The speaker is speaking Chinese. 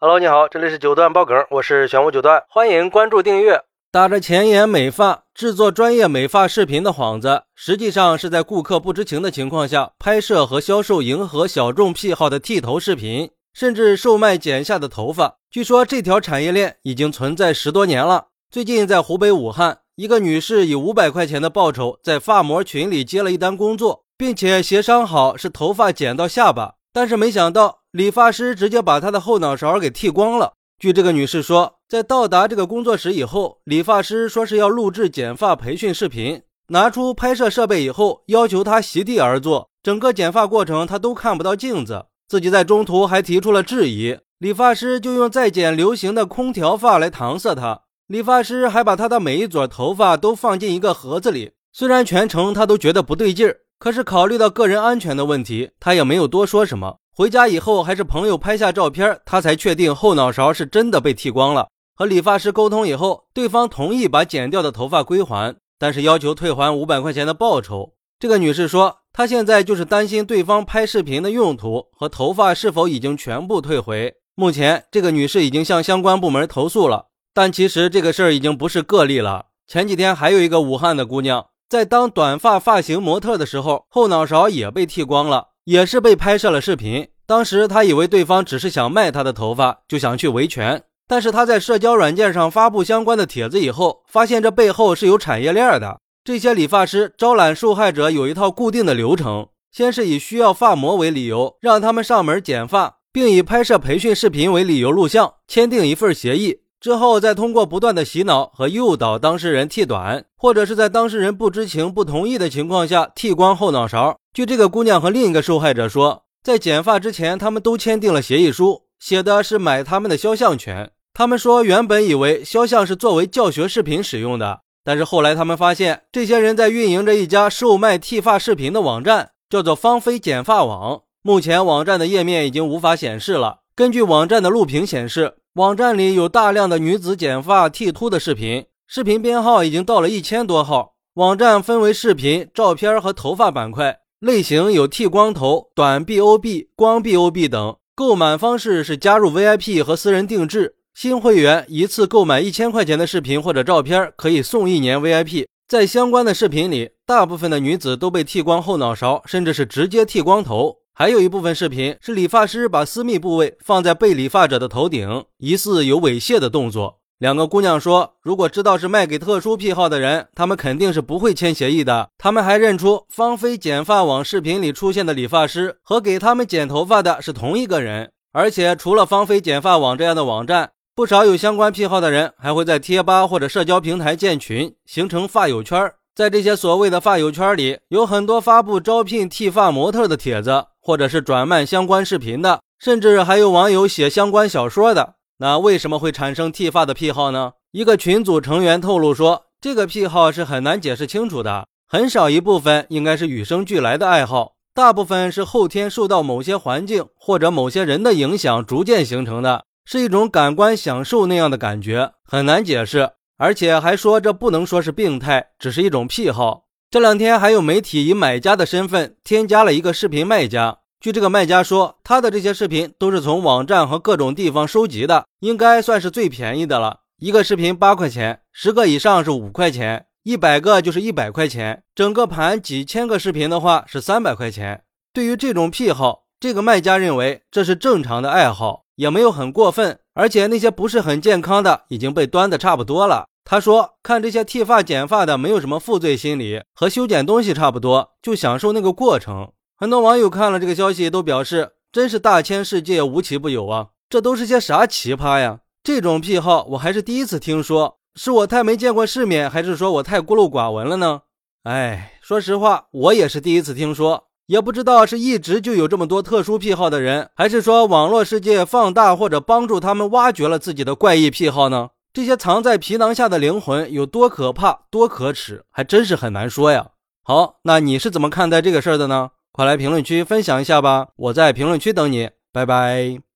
Hello，你好，这里是九段爆梗，我是玄武九段，欢迎关注订阅。打着前沿美发、制作专业美发视频的幌子，实际上是在顾客不知情的情况下拍摄和销售迎合小众癖好的剃头视频，甚至售卖剪下的头发。据说这条产业链已经存在十多年了。最近在湖北武汉，一个女士以五百块钱的报酬在发模群里接了一单工作，并且协商好是头发剪到下巴，但是没想到。理发师直接把她的后脑勺给剃光了。据这个女士说，在到达这个工作室以后，理发师说是要录制剪发培训视频，拿出拍摄设备以后，要求她席地而坐，整个剪发过程她都看不到镜子。自己在中途还提出了质疑，理发师就用在剪流行的空调发来搪塞她。理发师还把她的每一撮头发都放进一个盒子里，虽然全程她都觉得不对劲儿，可是考虑到个人安全的问题，她也没有多说什么。回家以后，还是朋友拍下照片，他才确定后脑勺是真的被剃光了。和理发师沟通以后，对方同意把剪掉的头发归还，但是要求退还五百块钱的报酬。这个女士说，她现在就是担心对方拍视频的用途和头发是否已经全部退回。目前，这个女士已经向相关部门投诉了，但其实这个事儿已经不是个例了。前几天还有一个武汉的姑娘在当短发发型模特的时候，后脑勺也被剃光了。也是被拍摄了视频，当时他以为对方只是想卖他的头发，就想去维权。但是他在社交软件上发布相关的帖子以后，发现这背后是有产业链的。这些理发师招揽受害者有一套固定的流程，先是以需要发模为理由，让他们上门剪发，并以拍摄培训视频为理由录像，签订一份协议。之后再通过不断的洗脑和诱导当事人剃短，或者是在当事人不知情、不同意的情况下剃光后脑勺。据这个姑娘和另一个受害者说，在剪发之前，他们都签订了协议书，写的是买他们的肖像权。他们说，原本以为肖像是作为教学视频使用的，但是后来他们发现，这些人在运营着一家售卖剃发视频的网站，叫做芳菲剪发网。目前网站的页面已经无法显示了。根据网站的录屏显示。网站里有大量的女子剪发剃秃的视频，视频编号已经到了一千多号。网站分为视频、照片和头发板块，类型有剃光头、短 BOB、光 BOB 等。购买方式是加入 VIP 和私人定制。新会员一次购买一千块钱的视频或者照片，可以送一年 VIP。在相关的视频里，大部分的女子都被剃光后脑勺，甚至是直接剃光头。还有一部分视频是理发师把私密部位放在被理发者的头顶，疑似有猥亵的动作。两个姑娘说，如果知道是卖给特殊癖好的人，他们肯定是不会签协议的。他们还认出芳菲剪发网视频里出现的理发师和给他们剪头发的是同一个人。而且，除了芳菲剪发网这样的网站，不少有相关癖好的人还会在贴吧或者社交平台建群，形成发友圈。在这些所谓的发友圈里，有很多发布招聘剃发模特的帖子。或者是转卖相关视频的，甚至还有网友写相关小说的。那为什么会产生剃发的癖好呢？一个群组成员透露说，这个癖好是很难解释清楚的，很少一部分应该是与生俱来的爱好，大部分是后天受到某些环境或者某些人的影响逐渐形成的，是一种感官享受那样的感觉，很难解释。而且还说这不能说是病态，只是一种癖好。这两天还有媒体以买家的身份添加了一个视频卖家。据这个卖家说，他的这些视频都是从网站和各种地方收集的，应该算是最便宜的了。一个视频八块钱，十个以上是五块钱，一百个就是一百块钱。整个盘几千个视频的话是三百块钱。对于这种癖好，这个卖家认为这是正常的爱好，也没有很过分。而且那些不是很健康的已经被端的差不多了。他说：“看这些剃发剪发的，没有什么负罪心理，和修剪东西差不多，就享受那个过程。”很多网友看了这个消息，都表示：“真是大千世界无奇不有啊！这都是些啥奇葩呀？这种癖好我还是第一次听说，是我太没见过世面，还是说我太孤陋寡闻了呢？”哎，说实话，我也是第一次听说，也不知道是一直就有这么多特殊癖好的人，还是说网络世界放大或者帮助他们挖掘了自己的怪异癖好呢？这些藏在皮囊下的灵魂有多可怕、多可耻，还真是很难说呀。好，那你是怎么看待这个事儿的呢？快来评论区分享一下吧，我在评论区等你，拜拜。